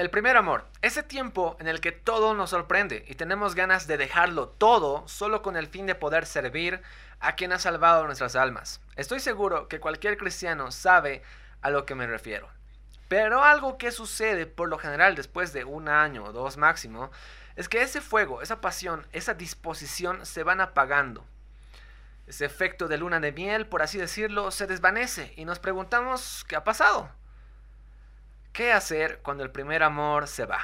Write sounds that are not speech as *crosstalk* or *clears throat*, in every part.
El primer amor, ese tiempo en el que todo nos sorprende y tenemos ganas de dejarlo todo solo con el fin de poder servir a quien ha salvado nuestras almas. Estoy seguro que cualquier cristiano sabe a lo que me refiero. Pero algo que sucede por lo general después de un año o dos máximo, es que ese fuego, esa pasión, esa disposición se van apagando. Ese efecto de luna de miel, por así decirlo, se desvanece y nos preguntamos qué ha pasado. ¿Qué hacer cuando el primer amor se va?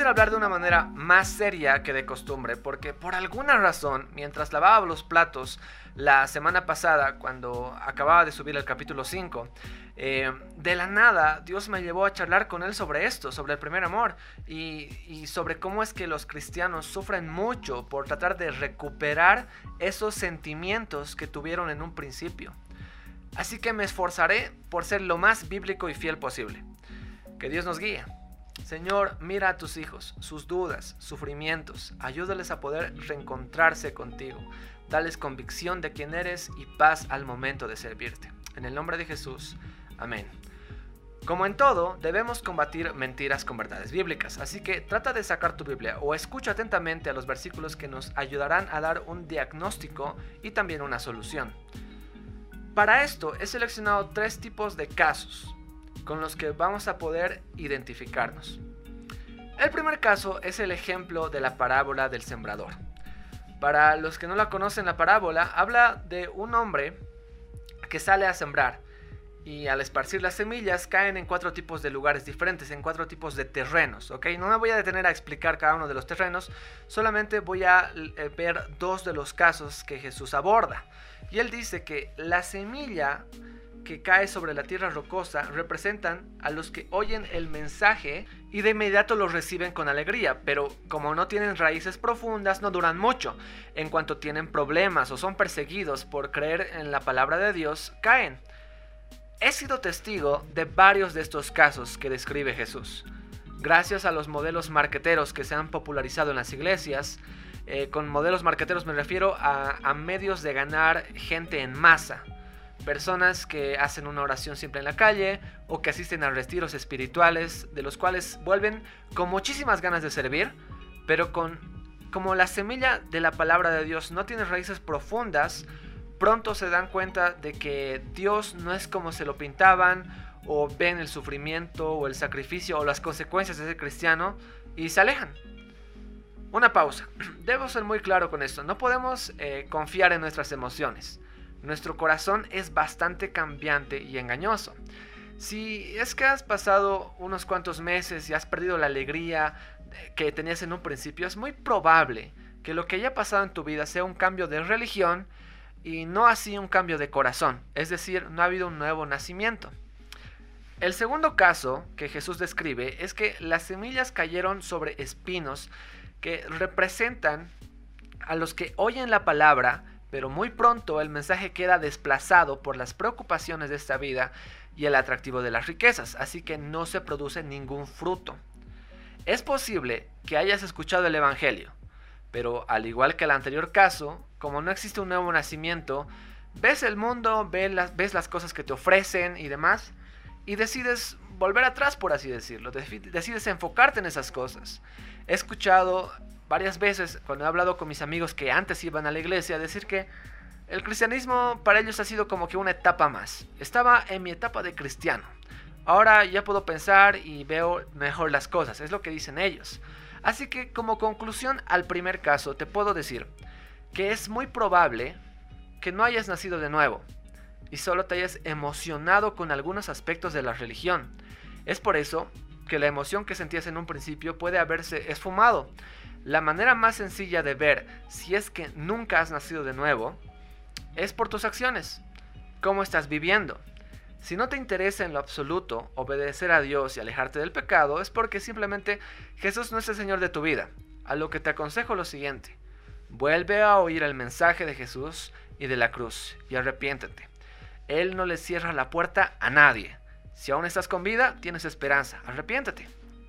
Quisiera hablar de una manera más seria que de costumbre, porque por alguna razón, mientras lavaba los platos la semana pasada, cuando acababa de subir el capítulo 5, eh, de la nada Dios me llevó a charlar con él sobre esto, sobre el primer amor, y, y sobre cómo es que los cristianos sufren mucho por tratar de recuperar esos sentimientos que tuvieron en un principio. Así que me esforzaré por ser lo más bíblico y fiel posible. Que Dios nos guíe. Señor, mira a tus hijos, sus dudas, sufrimientos, ayúdales a poder reencontrarse contigo. Dales convicción de quién eres y paz al momento de servirte. En el nombre de Jesús, amén. Como en todo, debemos combatir mentiras con verdades bíblicas, así que trata de sacar tu Biblia o escucha atentamente a los versículos que nos ayudarán a dar un diagnóstico y también una solución. Para esto he seleccionado tres tipos de casos con los que vamos a poder identificarnos. El primer caso es el ejemplo de la parábola del sembrador. Para los que no la conocen, la parábola habla de un hombre que sale a sembrar y al esparcir las semillas caen en cuatro tipos de lugares diferentes, en cuatro tipos de terrenos, ¿ok? No me voy a detener a explicar cada uno de los terrenos, solamente voy a eh, ver dos de los casos que Jesús aborda. Y él dice que la semilla que cae sobre la tierra rocosa representan a los que oyen el mensaje y de inmediato los reciben con alegría, pero como no tienen raíces profundas no duran mucho. En cuanto tienen problemas o son perseguidos por creer en la palabra de Dios, caen. He sido testigo de varios de estos casos que describe Jesús. Gracias a los modelos marqueteros que se han popularizado en las iglesias, eh, con modelos marqueteros me refiero a medios de ganar gente en masa personas que hacen una oración siempre en la calle o que asisten a retiros espirituales de los cuales vuelven con muchísimas ganas de servir, pero con como la semilla de la palabra de Dios no tiene raíces profundas, pronto se dan cuenta de que Dios no es como se lo pintaban o ven el sufrimiento o el sacrificio o las consecuencias de ser cristiano y se alejan. Una pausa. *clears throat* Debo ser muy claro con esto. No podemos eh, confiar en nuestras emociones. Nuestro corazón es bastante cambiante y engañoso. Si es que has pasado unos cuantos meses y has perdido la alegría que tenías en un principio, es muy probable que lo que haya pasado en tu vida sea un cambio de religión y no así un cambio de corazón, es decir, no ha habido un nuevo nacimiento. El segundo caso que Jesús describe es que las semillas cayeron sobre espinos que representan a los que oyen la palabra, pero muy pronto el mensaje queda desplazado por las preocupaciones de esta vida y el atractivo de las riquezas, así que no se produce ningún fruto. Es posible que hayas escuchado el Evangelio, pero al igual que el anterior caso, como no existe un nuevo nacimiento, ves el mundo, ves las, ves las cosas que te ofrecen y demás, y decides volver atrás, por así decirlo, decides enfocarte en esas cosas. He escuchado varias veces cuando he hablado con mis amigos que antes iban a la iglesia, decir que el cristianismo para ellos ha sido como que una etapa más. Estaba en mi etapa de cristiano. Ahora ya puedo pensar y veo mejor las cosas, es lo que dicen ellos. Así que como conclusión al primer caso te puedo decir que es muy probable que no hayas nacido de nuevo y solo te hayas emocionado con algunos aspectos de la religión. Es por eso que la emoción que sentías en un principio puede haberse esfumado la manera más sencilla de ver si es que nunca has nacido de nuevo es por tus acciones. ¿Cómo estás viviendo? Si no te interesa en lo absoluto obedecer a Dios y alejarte del pecado, es porque simplemente Jesús no es el Señor de tu vida. A lo que te aconsejo lo siguiente. Vuelve a oír el mensaje de Jesús y de la cruz y arrepiéntete. Él no le cierra la puerta a nadie. Si aún estás con vida, tienes esperanza. Arrepiéntete.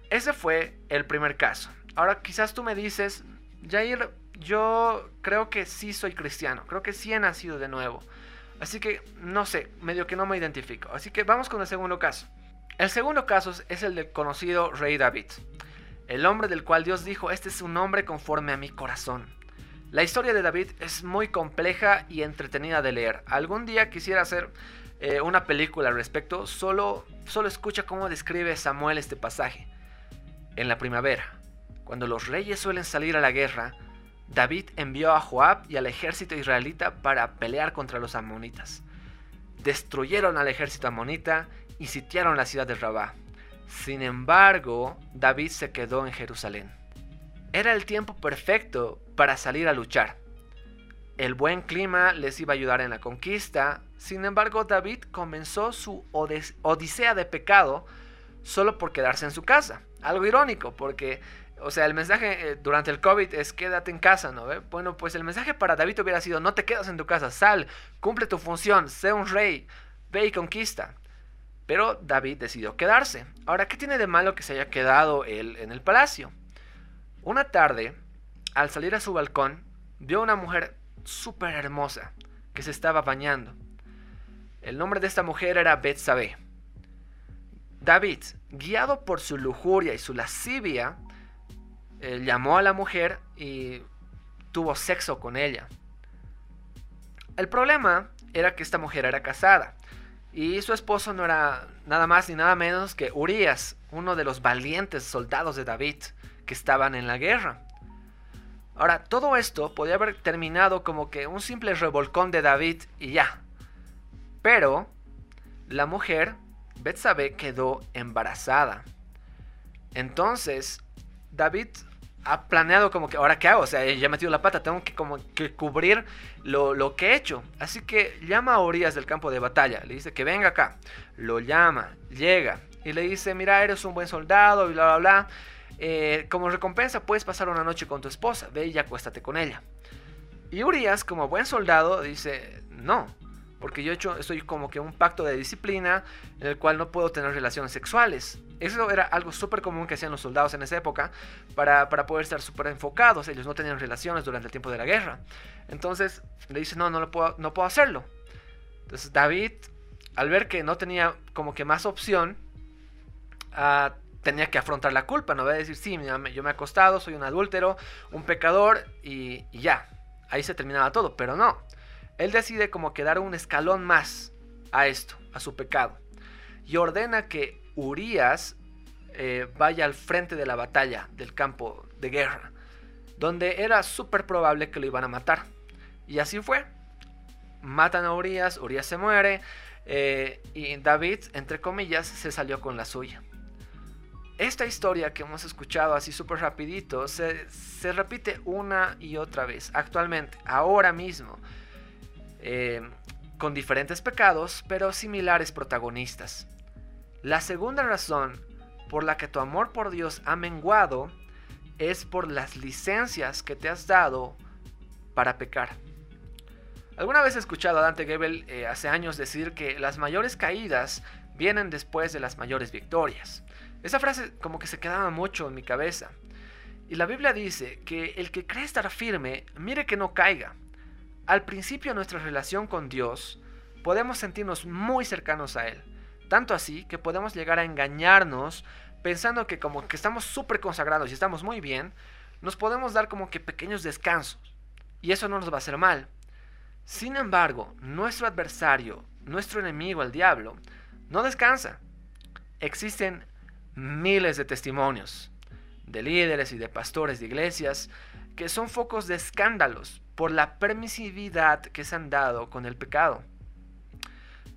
Ese fue el primer caso. Ahora quizás tú me dices, Jair, yo creo que sí soy cristiano, creo que sí he nacido de nuevo. Así que no sé, medio que no me identifico. Así que vamos con el segundo caso. El segundo caso es el del conocido rey David, el hombre del cual Dios dijo, este es un hombre conforme a mi corazón. La historia de David es muy compleja y entretenida de leer. Algún día quisiera hacer eh, una película al respecto, solo, solo escucha cómo describe Samuel este pasaje. En la primavera, cuando los reyes suelen salir a la guerra, David envió a Joab y al ejército israelita para pelear contra los amonitas. Destruyeron al ejército amonita y sitiaron la ciudad de Rabá. Sin embargo, David se quedó en Jerusalén. Era el tiempo perfecto para salir a luchar. El buen clima les iba a ayudar en la conquista, sin embargo David comenzó su odisea de pecado solo por quedarse en su casa. Algo irónico, porque o sea, el mensaje eh, durante el COVID es quédate en casa, ¿no? Bueno, pues el mensaje para David hubiera sido no te quedas en tu casa, sal, cumple tu función, sé un rey, ve y conquista. Pero David decidió quedarse. Ahora, ¿qué tiene de malo que se haya quedado él en el palacio? Una tarde, al salir a su balcón, vio a una mujer súper hermosa que se estaba bañando. El nombre de esta mujer era Betsabé. David, guiado por su lujuria y su lascivia, eh, llamó a la mujer y tuvo sexo con ella. El problema era que esta mujer era casada y su esposo no era nada más ni nada menos que Urias, uno de los valientes soldados de David que estaban en la guerra. Ahora, todo esto podía haber terminado como que un simple revolcón de David y ya. Pero la mujer, Betsabé, quedó embarazada. Entonces, David ha planeado como que, ¿ahora qué hago? O sea, ya he metido la pata, tengo que como que cubrir lo, que he hecho. Así que llama a Urias del campo de batalla, le dice que venga acá. Lo llama, llega y le dice, mira, eres un buen soldado y bla, bla, bla. Eh, como recompensa puedes pasar una noche con tu esposa, ve y acuéstate con ella. Y Urias, como buen soldado, dice, no, porque yo he hecho, estoy como que un pacto de disciplina en el cual no puedo tener relaciones sexuales. Eso era algo súper común que hacían los soldados en esa época para, poder estar súper enfocados. Ellos no tenían relaciones durante el tiempo de la guerra. Entonces le dice, no, no, puedo, no puedo hacerlo. Entonces David, al ver que no tenía como que más opción, uh, tenía que afrontar la culpa. No voy a decir, sí, yo me he acostado, soy un adúltero, un pecador y, y ya. Ahí se terminaba todo, pero no él decide como que dar un escalón más a esto, a su pecado. Y ordena que Urias eh, vaya al frente de la batalla del campo de guerra, donde era súper probable que lo iban a matar. Y así fue. Matan a Urias, Urias se muere eh, y David, entre comillas, se salió con la suya. Esta historia que hemos escuchado así súper rapidito se, repite una y otra vez, actualmente, ahora mismo. Eh, con diferentes pecados, pero similares protagonistas. La segunda razón por la que tu amor por Dios ha menguado es por las licencias que te has dado para pecar. Alguna vez he escuchado a Dante Gebel eh, hace años decir que las mayores caídas vienen después de las mayores victorias. Esa frase como que se quedaba mucho en mi cabeza. Y la Biblia dice que el que cree estar firme, mire que no caiga. Al principio nuestra relación con Dios, podemos sentirnos muy cercanos a Él. Tanto así que podemos llegar a engañarnos pensando que como que estamos súper consagrados y estamos muy bien, nos podemos dar como que pequeños descansos. Y eso no nos va a hacer mal. Sin embargo, nuestro adversario, nuestro enemigo, el diablo, no descansa. Existen miles de testimonios de líderes y de pastores de iglesias que son focos de escándalos por la permisividad que se han dado con el pecado.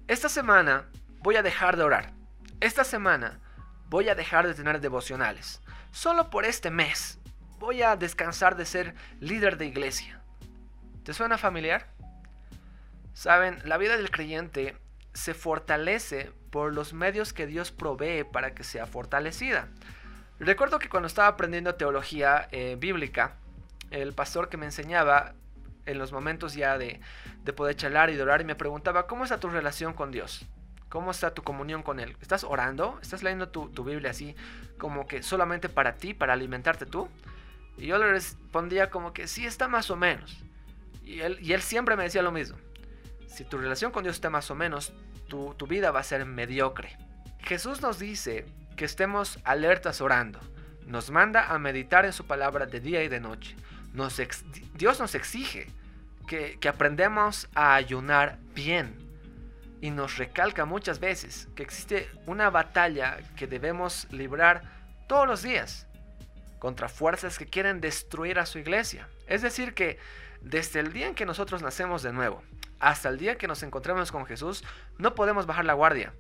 Esta semana voy a dejar de orar. Esta semana voy a dejar de tener devocionales. Solo por este mes voy a descansar de ser líder de iglesia. ¿Te suena familiar? Saben, la vida del creyente se fortalece por los medios que Dios provee para que sea fortalecida. Recuerdo que cuando estaba aprendiendo teología eh, bíblica, el pastor que me enseñaba en los momentos ya de, poder charlar y de orar me preguntaba, ¿cómo está tu relación con Dios? ¿Cómo está tu comunión con Él? ¿Estás orando? ¿Estás leyendo tu, Biblia así como que solamente para ti, para alimentarte tú? Y yo le respondía como que sí está más o menos. Y él, y él siempre me decía lo mismo. Si tu relación con Dios está más o menos, tu, tu vida va a ser mediocre. Jesús nos dice que estemos alertas orando. Nos manda a meditar en su palabra de día y de noche. Nos Dios nos exige que, que aprendamos a ayunar bien. Y nos recalca muchas veces que existe una batalla que debemos librar todos los días contra fuerzas que quieren destruir a su iglesia. Es decir, que desde el día en que nosotros nacemos de nuevo hasta el día que nos encontremos con Jesús, no podemos bajar la guardia.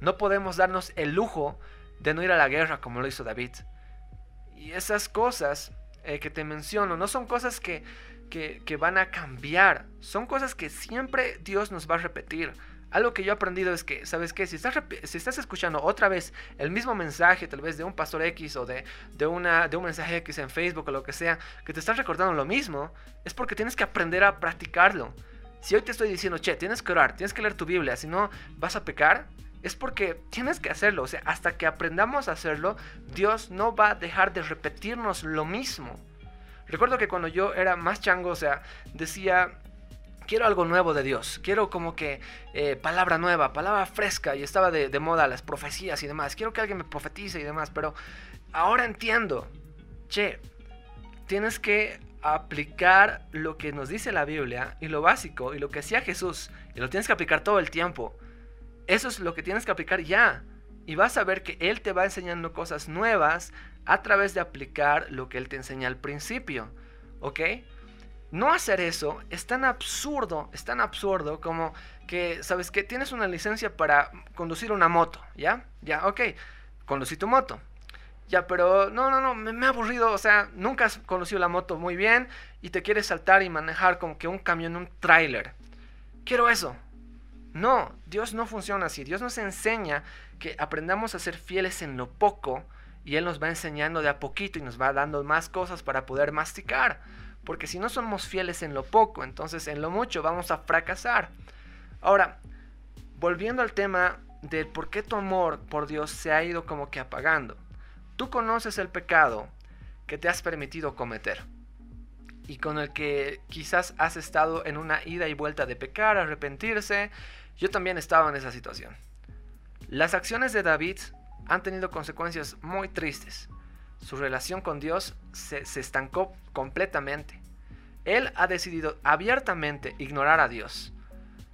No podemos darnos el lujo de no ir a la guerra como lo hizo David. Y esas cosas eh, que te menciono no son cosas que, que, que van a cambiar, son cosas que siempre Dios nos va a repetir. Algo que yo he aprendido es que, ¿sabes qué? Si estás, si estás escuchando otra vez el mismo mensaje, tal vez de un pastor X o de, de, una, de un mensaje X en Facebook o lo que sea, que te estás recordando lo mismo, es porque tienes que aprender a practicarlo. Si hoy te estoy diciendo, che, tienes que orar, tienes que leer tu Biblia, si no vas a pecar, es porque tienes que hacerlo. O sea, hasta que aprendamos a hacerlo, Dios no va a dejar de repetirnos lo mismo. Recuerdo que cuando yo era más chango, o sea, decía, quiero algo nuevo de Dios, quiero como que eh, palabra nueva, palabra fresca, y estaba de, de, moda las profecías y demás, quiero que alguien me profetice y demás, pero ahora entiendo, che, tienes que aplicar lo que nos dice la Biblia y lo básico y lo que hacía Jesús, y lo tienes que aplicar todo el tiempo. Eso es lo que tienes que aplicar ya. Y vas a ver que Él te va enseñando cosas nuevas a través de aplicar lo que Él te enseña al principio. ¿Ok? No hacer eso es tan absurdo, es tan absurdo como que, ¿sabes qué? Tienes una licencia para conducir una moto, ¿ya? Ya, ok, conducí tu moto. Ya, pero no, no, no, me, ha aburrido, o sea, nunca has conducido la moto muy bien y te quieres saltar y manejar como que un camión, un tráiler. Quiero eso. No, Dios no funciona así. Dios nos enseña que aprendamos a ser fieles en lo poco y Él nos va enseñando de a poquito y nos va dando más cosas para poder masticar. Porque si no somos fieles en lo poco, entonces en lo mucho vamos a fracasar. Ahora, volviendo al tema de por qué tu amor por Dios se ha ido como que apagando. Tú conoces el pecado que te has permitido cometer y con el que quizás has estado en una ida y vuelta de pecar, arrepentirse. Yo también estaba en esa situación. Las acciones de David han tenido consecuencias muy tristes su relación con Dios se, estancó completamente. Él ha decidido abiertamente ignorar a Dios,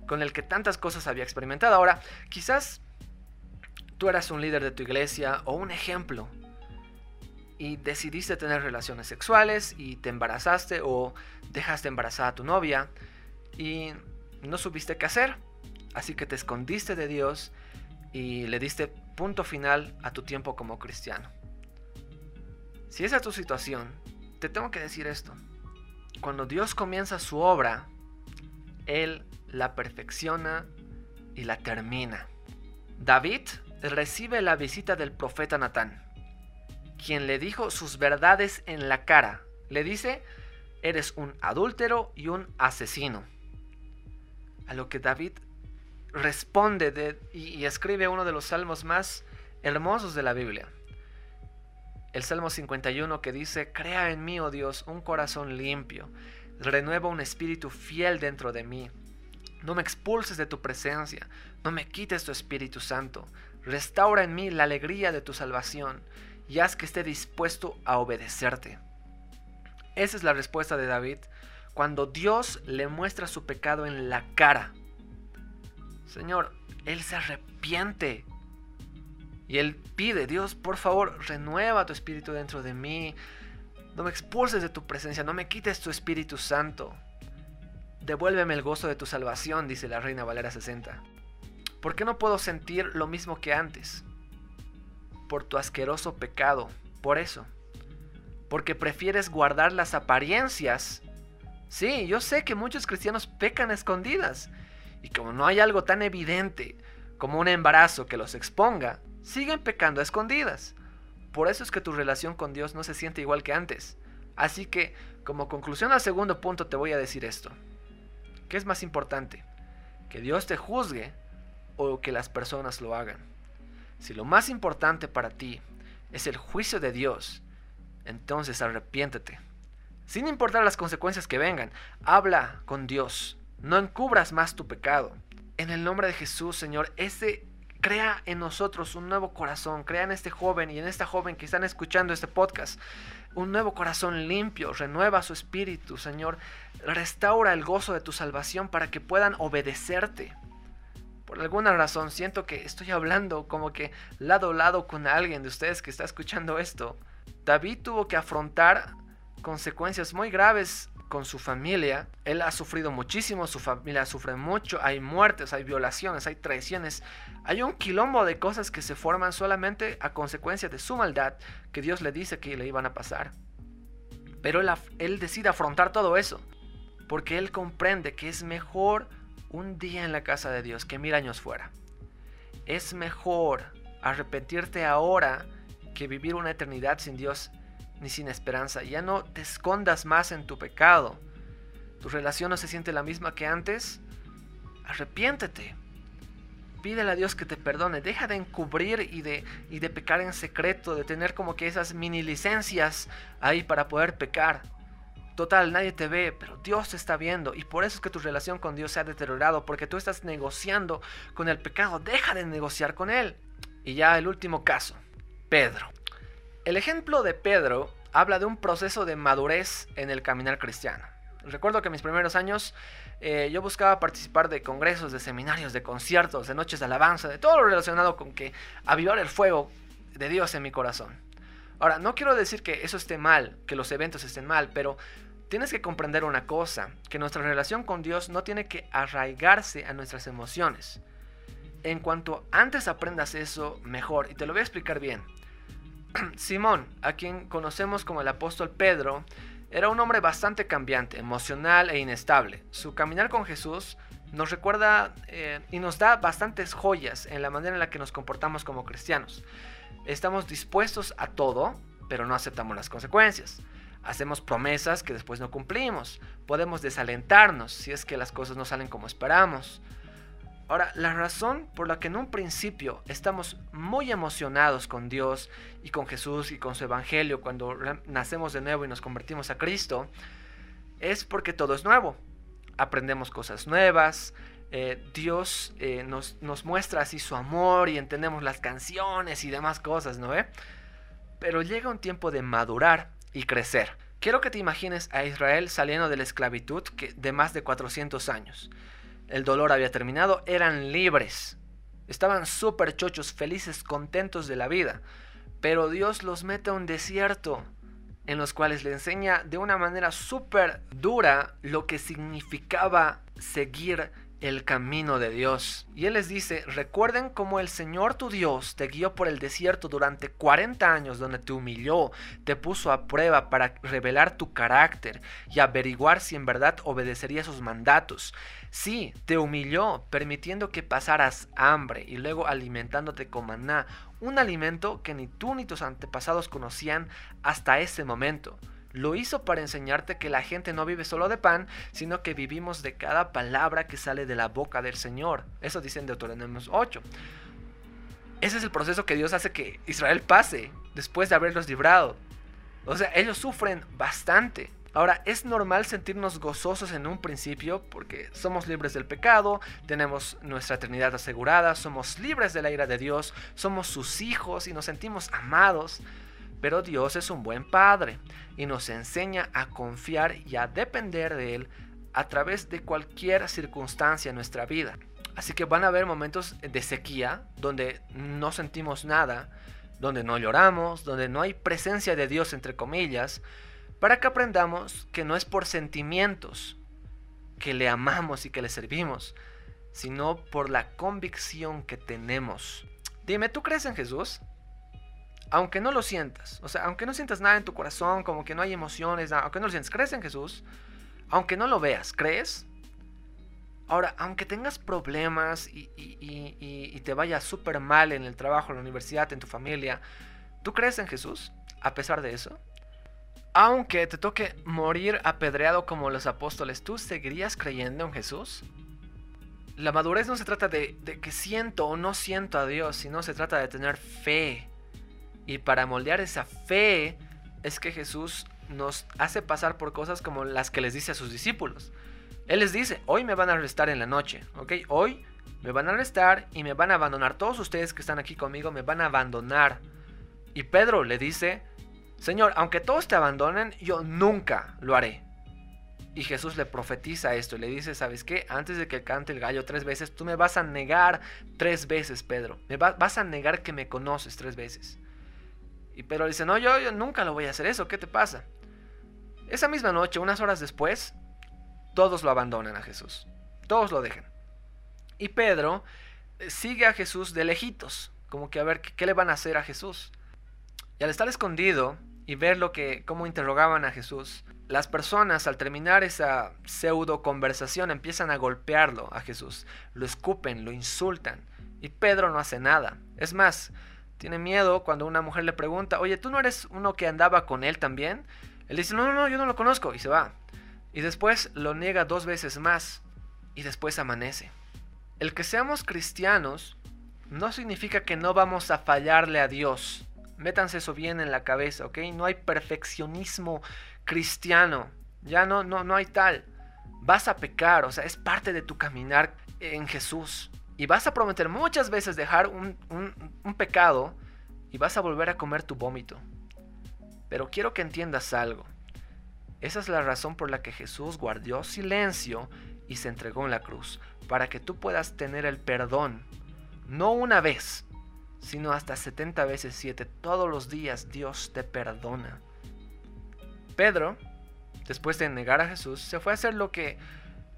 con el que tantas cosas había experimentado. Ahora, quizás tú eras un líder de tu iglesia o un ejemplo y decidiste tener relaciones sexuales y te embarazaste o dejaste embarazada a tu novia y no supiste qué hacer, así que te escondiste de Dios y le diste punto final a tu tiempo como cristiano. Si esa es tu situación, te tengo que decir esto. Cuando Dios comienza su obra, Él la perfecciona y la termina. David recibe la visita del profeta Natán, quien le dijo sus verdades en la cara. Le dice, eres un adúltero y un asesino. A lo que David responde y, escribe uno de los salmos más hermosos de la Biblia el Salmo 51 que dice, Crea en mí, oh Dios, un corazón limpio, renueva un espíritu fiel dentro de mí. No me expulses de tu presencia, no me quites tu Espíritu Santo, restaura en mí la alegría de tu salvación y haz que esté dispuesto a obedecerte. Esa es la respuesta de David cuando Dios le muestra su pecado en la cara. Señor, Él se arrepiente y él pide, Dios, por favor, renueva tu espíritu dentro de mí. No me expulses de tu presencia, no me quites tu Espíritu Santo. Devuélveme el gozo de tu salvación, dice la Reina Valera 60. ¿Por qué no puedo sentir lo mismo que antes? Por tu asqueroso pecado, por eso. Porque prefieres guardar las apariencias. Sí, yo sé que muchos cristianos pecan escondidas. Y como no hay algo tan evidente como un embarazo que los exponga, siguen pecando a escondidas. Por eso es que tu relación con Dios no se siente igual que antes. Así que, como conclusión al segundo punto, te voy a decir esto. ¿Qué es más importante? ¿Que Dios te juzgue o que las personas lo hagan? Si lo más importante para ti es el juicio de Dios, entonces arrepiéntete. Sin importar las consecuencias que vengan, habla con Dios. No encubras más tu pecado. En el nombre de Jesús, Señor, ese crea en nosotros un nuevo corazón, crea en este joven y en esta joven que están escuchando este podcast un nuevo corazón limpio, renueva su espíritu, Señor, restaura el gozo de tu salvación para que puedan obedecerte. Por alguna razón siento que estoy hablando como que lado a lado con alguien de ustedes que está escuchando esto. David tuvo que afrontar consecuencias muy graves con su familia. Él ha sufrido muchísimo, su familia sufre mucho, hay muertes, hay violaciones, hay traiciones. Hay un quilombo de cosas que se forman solamente a consecuencia de su maldad que Dios le dice que le iban a pasar. Pero él, él decide afrontar todo eso porque él comprende que es mejor un día en la casa de Dios que mil años fuera. Es mejor arrepentirte ahora que vivir una eternidad sin Dios ni sin esperanza. Ya no te escondas más en tu pecado. Tu relación no se siente la misma que antes. Arrepiéntete. Pídele a Dios que te perdone. Deja de encubrir y de, y de pecar en secreto, de tener como que esas mini licencias ahí para poder pecar. Total, nadie te ve, pero Dios te está viendo. Y por eso es que tu relación con Dios se ha deteriorado, porque tú estás negociando con el pecado. Deja de negociar con Él. Y ya el último caso, Pedro. El ejemplo de Pedro habla de un proceso de madurez en el caminar cristiano. Recuerdo que en mis primeros años eh, yo buscaba participar de congresos, de seminarios, de conciertos, de noches de alabanza, de todo lo relacionado con que avivar el fuego de Dios en mi corazón. Ahora, no quiero decir que eso esté mal, que los eventos estén mal, pero tienes que comprender una cosa, que nuestra relación con Dios no tiene que arraigarse a nuestras emociones. En cuanto antes aprendas eso, mejor, y te lo voy a explicar bien. *clears throat* Simón, a quien conocemos como el apóstol Pedro, era un hombre bastante cambiante, emocional e inestable. Su caminar con Jesús nos recuerda eh, y nos da bastantes joyas en la manera en la que nos comportamos como cristianos. Estamos dispuestos a todo, pero no aceptamos las consecuencias. Hacemos promesas que después no cumplimos. Podemos desalentarnos si es que las cosas no salen como esperamos. Ahora, la razón por la que en un principio estamos muy emocionados con Dios y con Jesús y con su Evangelio cuando nacemos de nuevo y nos convertimos a Cristo, es porque todo es nuevo. Aprendemos cosas nuevas, eh, Dios eh, nos, nos, muestra así su amor y entendemos las canciones y demás cosas, ¿no? Pero llega un tiempo de madurar y crecer. Quiero que te imagines a Israel saliendo de la esclavitud de más de 400 años. El dolor había terminado, eran libres. Estaban súper chochos, felices, contentos de la vida. Pero Dios los mete a un desierto en los cuales le enseña de una manera súper dura lo que significaba seguir el camino de Dios. Y Él les dice, recuerden cómo el Señor tu Dios te guió por el desierto durante 40 años donde te humilló, te puso a prueba para revelar tu carácter y averiguar si en verdad obedecería sus mandatos. Sí, te humilló, permitiendo que pasaras hambre y luego alimentándote con maná, un alimento que ni tú ni tus antepasados conocían hasta ese momento. Lo hizo para enseñarte que la gente no vive solo de pan, sino que vivimos de cada palabra que sale de la boca del Señor. Eso dice en Deuteronomio 8. Ese es el proceso que Dios hace que Israel pase después de haberlos librado. O sea, ellos sufren bastante. Ahora, es normal sentirnos gozosos en un principio porque somos libres del pecado, tenemos nuestra eternidad asegurada, somos libres de la ira de Dios, somos sus hijos y nos sentimos amados. Pero Dios es un buen Padre y nos enseña a confiar y a depender de Él a través de cualquier circunstancia en nuestra vida. Así que van a haber momentos de sequía donde no sentimos nada, donde no lloramos, donde no hay presencia de Dios entre comillas, para que aprendamos que no es por sentimientos que le amamos y que le servimos, sino por la convicción que tenemos. Dime, ¿tú crees en Jesús? aunque no lo sientas, o sea, aunque no sientas nada en tu corazón, como que no hay emociones, aunque no lo sientas, crees en Jesús, aunque no lo veas, ¿crees? Ahora, aunque tengas problemas y, te vaya súper mal en el trabajo, en la universidad, en tu familia, ¿tú crees en Jesús a pesar de eso? Aunque te toque morir apedreado como los apóstoles, ¿tú seguirías creyendo en Jesús? La madurez no se trata de, de que siento o no siento a Dios, sino se trata de tener fe y para moldear esa fe es que Jesús nos hace pasar por cosas como las que les dice a sus discípulos. Él les dice, hoy me van a arrestar en la noche, ¿ok? Hoy me van a arrestar y me van a abandonar. Todos ustedes que están aquí conmigo me van a abandonar. Y Pedro le dice, Señor, aunque todos te abandonen, yo nunca lo haré. Y Jesús le profetiza esto y le dice, ¿sabes qué? Antes de que cante el gallo tres veces, tú me vas a negar tres veces, Pedro. Me vas a negar que me conoces tres veces. Y Pedro le dice, no, yo, nunca lo voy a hacer eso, ¿qué te pasa? Esa misma noche, unas horas después, todos lo abandonan a Jesús. Todos lo dejan. Y Pedro eh, sigue a Jesús de lejitos, como que a ver qué, le van a hacer a Jesús. Y al estar escondido y ver lo que cómo interrogaban a Jesús, las personas al terminar esa pseudo conversación empiezan a golpearlo a Jesús, lo escupen, lo insultan, y Pedro no hace nada. Es más, tiene miedo cuando una mujer le pregunta, oye, ¿tú no eres uno que andaba con él también? Él dice, no, no, no, yo no lo conozco, y se va. Y después lo niega dos veces más, y después amanece. El que seamos cristianos no significa que no vamos a fallarle a Dios. Métanse eso bien en la cabeza, ¿ok? No hay perfeccionismo cristiano. Ya no, no, no hay tal. Vas a pecar, o sea, es parte de tu caminar en Jesús. Y vas a prometer muchas veces dejar un, un pecado y vas a volver a comer tu vómito. Pero quiero que entiendas algo. Esa es la razón por la que Jesús guardó silencio y se entregó en la cruz, para que tú puedas tener el perdón, no una vez, sino hasta 70 veces 7. Todos los días Dios te perdona. Pedro, después de negar a Jesús, se fue a hacer lo que,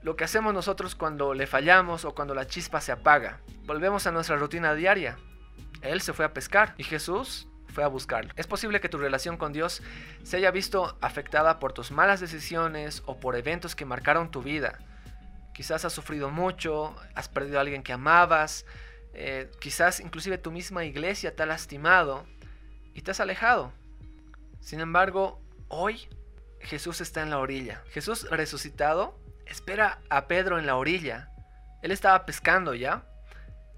lo que hacemos nosotros cuando le fallamos o cuando la chispa se apaga. Volvemos a nuestra rutina diaria. Él se fue a pescar y Jesús fue a buscarlo. Es posible que tu relación con Dios se haya visto afectada por tus malas decisiones o por eventos que marcaron tu vida. Quizás has sufrido mucho, has perdido a alguien que amabas, eh, quizás inclusive tu misma iglesia te ha lastimado y te has alejado. Sin embargo, hoy Jesús está en la orilla. Jesús resucitado espera a Pedro en la orilla. Él estaba pescando ya.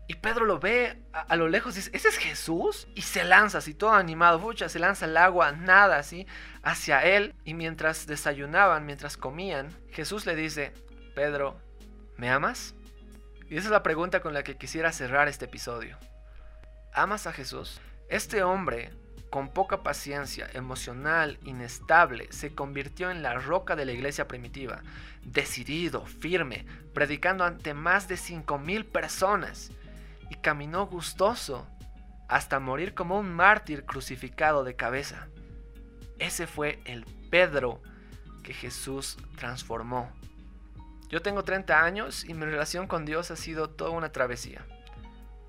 Y Pedro lo ve a, lo lejos dice, ¿ese es Jesús? Y se lanza así todo animado, Fucha, se lanza al agua, nada así, hacia él. Y mientras desayunaban, mientras comían, Jesús le dice, Pedro, ¿Me amas? Y esa es la pregunta con la que quisiera cerrar este episodio. ¿Amas a Jesús? Este hombre, con poca paciencia, emocional, inestable, se convirtió en la roca de la iglesia primitiva, decidido, firme, predicando ante más de 5.000 personas, y caminó gustoso hasta morir como un mártir crucificado de cabeza. Ese fue el Pedro que Jesús transformó. Yo tengo 30 años y mi relación con Dios ha sido toda una travesía.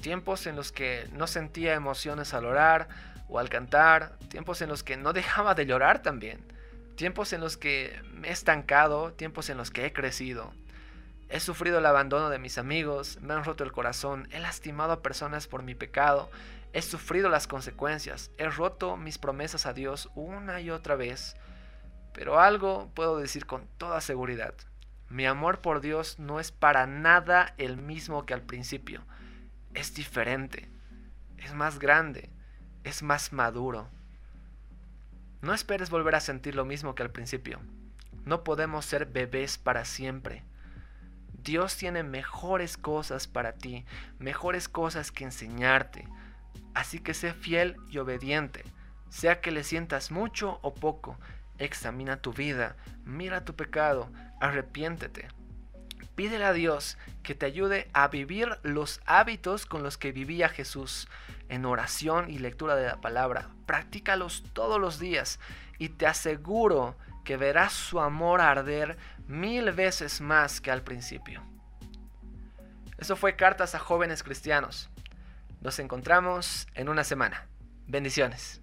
Tiempos en los que no sentía emociones al orar o al cantar, tiempos en los que no dejaba de llorar también, tiempos en los que me he estancado, tiempos en los que he crecido. He sufrido el abandono de mis amigos, me han roto el corazón, he lastimado a personas por mi pecado, he sufrido las consecuencias, he roto mis promesas a Dios una y otra vez. Pero algo puedo decir con toda seguridad. Mi amor por Dios no es para nada el mismo que al principio. Es diferente. Es más grande. Es más maduro. No esperes volver a sentir lo mismo que al principio. No podemos ser bebés para siempre. Dios tiene mejores cosas para ti, mejores cosas que enseñarte. Así que sé fiel y obediente, sea que le sientas mucho o poco, Examina tu vida, mira tu pecado, arrepiéntete. Pídele a Dios que te ayude a vivir los hábitos con los que vivía Jesús en oración y lectura de la palabra. Practícalos todos los días y te aseguro que verás su amor arder mil veces más que al principio. Eso fue Cartas a Jóvenes Cristianos. Nos encontramos en una semana. Bendiciones.